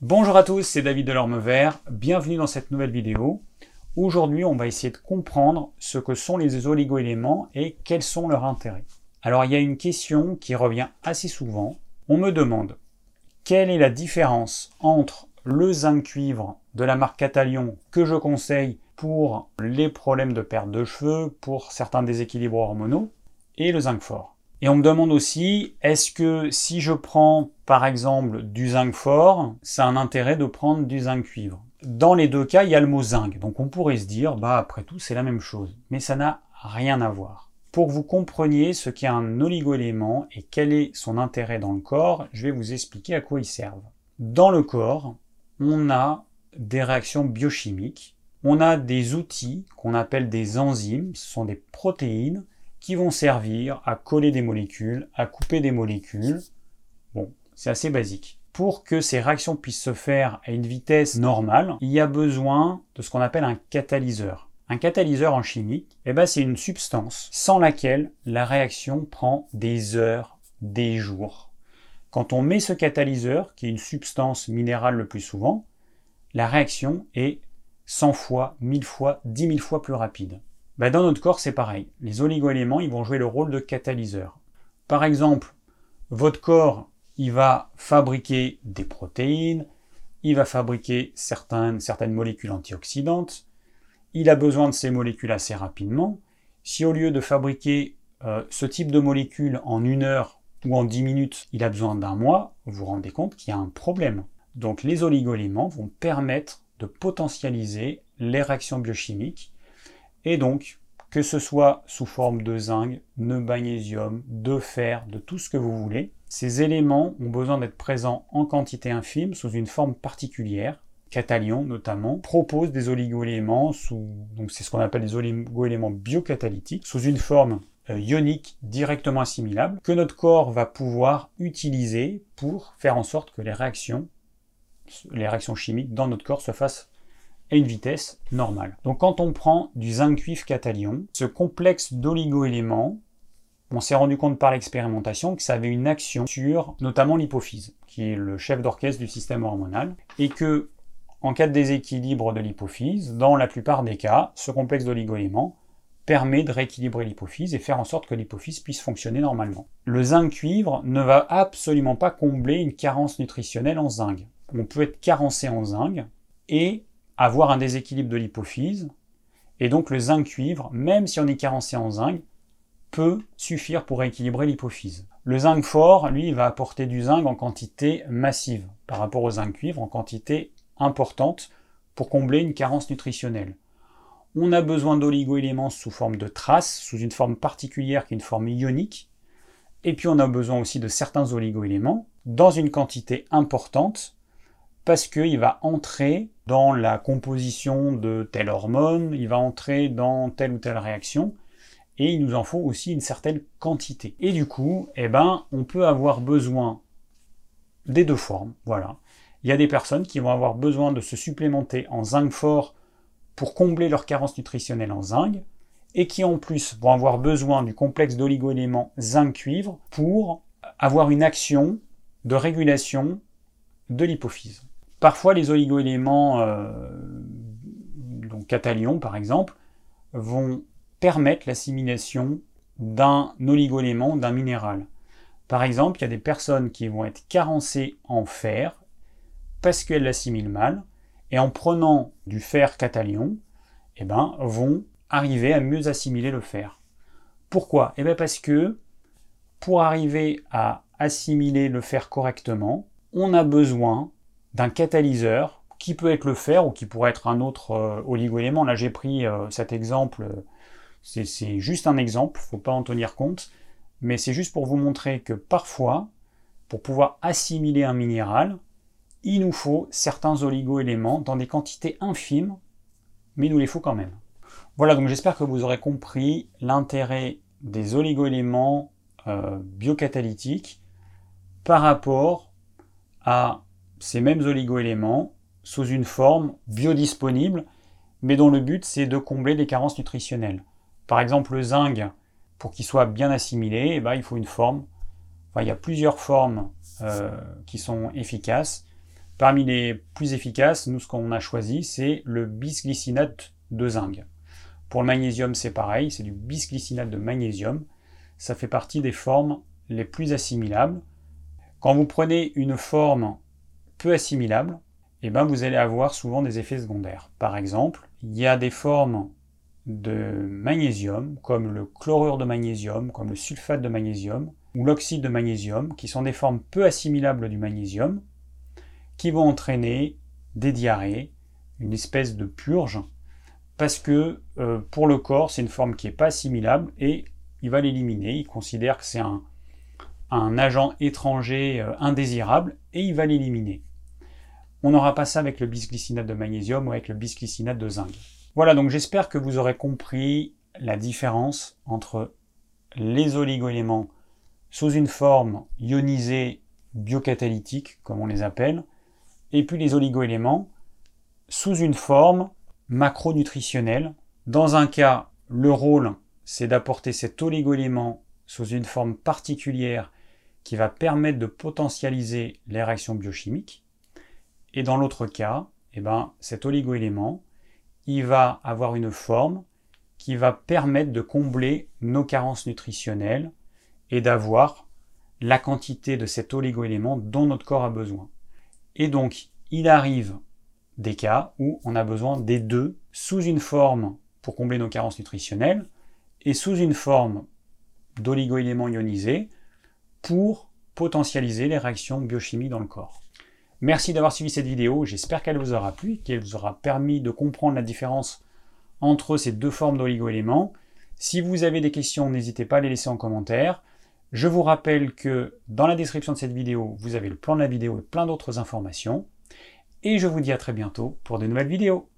Bonjour à tous, c'est David Delorme Vert, bienvenue dans cette nouvelle vidéo. Aujourd'hui, on va essayer de comprendre ce que sont les oligoéléments et quels sont leurs intérêts. Alors, il y a une question qui revient assez souvent. On me demande quelle est la différence entre le zinc cuivre de la marque Catalion que je conseille pour les problèmes de perte de cheveux, pour certains déséquilibres hormonaux, et le zinc fort? Et on me demande aussi, est-ce que si je prends par exemple du zinc fort, ça a un intérêt de prendre du zinc cuivre? Dans les deux cas, il y a le mot zinc, donc on pourrait se dire, bah après tout, c'est la même chose. Mais ça n'a rien à voir. Pour que vous compreniez ce qu'est un oligoélément et quel est son intérêt dans le corps, je vais vous expliquer à quoi ils servent. Dans le corps, on a des réactions biochimiques, on a des outils qu'on appelle des enzymes, ce sont des protéines qui vont servir à coller des molécules, à couper des molécules. Bon, c'est assez basique. Pour que ces réactions puissent se faire à une vitesse normale, il y a besoin de ce qu'on appelle un catalyseur. Un catalyseur en chimie, eh ben, c'est une substance sans laquelle la réaction prend des heures, des jours. Quand on met ce catalyseur, qui est une substance minérale le plus souvent, la réaction est 100 fois, 1000 fois, 10 000 fois plus rapide. Ben, dans notre corps, c'est pareil. Les oligoéléments, ils vont jouer le rôle de catalyseur. Par exemple, votre corps, il va fabriquer des protéines, il va fabriquer certaines, molécules antioxydantes, il a besoin de ces molécules assez rapidement. Si au lieu de fabriquer euh, ce type de molécules en une heure ou en 10 minutes, il a besoin d'un mois, vous vous rendez compte qu'il y a un problème. Donc les oligoéléments vont permettre de potentialiser les réactions biochimiques et donc que ce soit sous forme de zinc, de magnésium, de fer, de tout ce que vous voulez, ces éléments ont besoin d'être présents en quantité infime sous une forme particulière. Catalion notamment propose des oligoéléments sous c'est ce qu'on appelle des oligoéléments biocatalytiques sous une forme euh, ionique directement assimilable que notre corps va pouvoir utiliser pour faire en sorte que les réactions, les réactions chimiques dans notre corps se fassent à une vitesse normale. Donc quand on prend du zinc cuivre catalion, ce complexe d'oligoéléments, on s'est rendu compte par l'expérimentation que ça avait une action sur notamment l'hypophyse, qui est le chef d'orchestre du système hormonal, et que en cas de déséquilibre de l'hypophyse, dans la plupart des cas, ce complexe d'oligoéléments permet de rééquilibrer l'hypophyse et faire en sorte que l'hypophyse puisse fonctionner normalement. Le zinc cuivre ne va absolument pas combler une carence nutritionnelle en zinc. On peut être carencé en zinc et avoir un déséquilibre de l'hypophyse, et donc le zinc cuivre, même si on est carencé en zinc, peut suffire pour rééquilibrer l'hypophyse. Le zinc fort, lui, va apporter du zinc en quantité massive par rapport au zinc cuivre en quantité importante pour combler une carence nutritionnelle. On a besoin d'oligoéléments sous forme de traces, sous une forme particulière qui est une forme ionique. Et puis on a besoin aussi de certains oligoéléments dans une quantité importante parce qu'il va entrer dans la composition de telle hormone, il va entrer dans telle ou telle réaction, et il nous en faut aussi une certaine quantité. Et du coup, eh ben, on peut avoir besoin des deux formes, voilà. Il y a des personnes qui vont avoir besoin de se supplémenter en zinc fort pour combler leur carence nutritionnelle en zinc, et qui en plus vont avoir besoin du complexe d'oligoéléments zinc-cuivre pour avoir une action de régulation de l'hypophyse. Parfois, les oligoéléments, euh, donc catalion par exemple, vont permettre l'assimilation d'un oligoélément, d'un minéral. Par exemple, il y a des personnes qui vont être carencées en fer parce qu'elles l'assimilent mal, et en prenant du fer catalion, eh ben, vont arriver à mieux assimiler le fer. Pourquoi? Eh bien parce que pour arriver à assimiler le fer correctement, on a besoin d'un catalyseur qui peut être le fer ou qui pourrait être un autre euh, oligoélément. Là, j'ai pris euh, cet exemple, c'est juste un exemple, il ne faut pas en tenir compte, mais c'est juste pour vous montrer que parfois, pour pouvoir assimiler un minéral, il nous faut certains oligoéléments dans des quantités infimes, mais il nous les faut quand même. Voilà, donc j'espère que vous aurez compris l'intérêt des oligoéléments euh, biocatalytiques par rapport à ces mêmes oligoéléments sous une forme biodisponible, mais dont le but c'est de combler des carences nutritionnelles. Par exemple, le zinc, pour qu'il soit bien assimilé, eh ben, il faut une forme. Enfin, il y a plusieurs formes euh, qui sont efficaces. Parmi les plus efficaces, nous ce qu'on a choisi, c'est le bisglycinate de zinc. Pour le magnésium, c'est pareil, c'est du bisglycinate de magnésium. Ça fait partie des formes les plus assimilables. Quand vous prenez une forme peu assimilable, eh ben vous allez avoir souvent des effets secondaires. Par exemple, il y a des formes de magnésium, comme le chlorure de magnésium, comme le sulfate de magnésium, ou l'oxyde de magnésium, qui sont des formes peu assimilables du magnésium, qui vont entraîner des diarrhées, une espèce de purge, parce que euh, pour le corps, c'est une forme qui n'est pas assimilable et il va l'éliminer. Il considère que c'est un, agent étranger euh, indésirable et il va l'éliminer. On n'aura pas ça avec le bisglycinate de magnésium ou avec le bisglycinate de zinc. Voilà, donc j'espère que vous aurez compris la différence entre les oligoéléments sous une forme ionisée biocatalytique, comme on les appelle, et puis les oligoéléments sous une forme macronutritionnelle. Dans un cas, le rôle, c'est d'apporter cet oligoélément sous une forme particulière qui va permettre de potentialiser les réactions biochimiques. Et dans l'autre cas, eh ben, cet oligoélément, il va avoir une forme qui va permettre de combler nos carences nutritionnelles et d'avoir la quantité de cet oligoélément dont notre corps a besoin. Et donc, il arrive des cas où on a besoin des deux sous une forme pour combler nos carences nutritionnelles et sous une forme d'oligoéléments ionisés pour potentialiser les réactions biochimiques dans le corps. Merci d'avoir suivi cette vidéo, j'espère qu'elle vous aura plu, qu'elle vous aura permis de comprendre la différence entre ces deux formes d'oligoéléments. Si vous avez des questions, n'hésitez pas à les laisser en commentaire. Je vous rappelle que dans la description de cette vidéo, vous avez le plan de la vidéo et plein d'autres informations. Et je vous dis à très bientôt pour de nouvelles vidéos.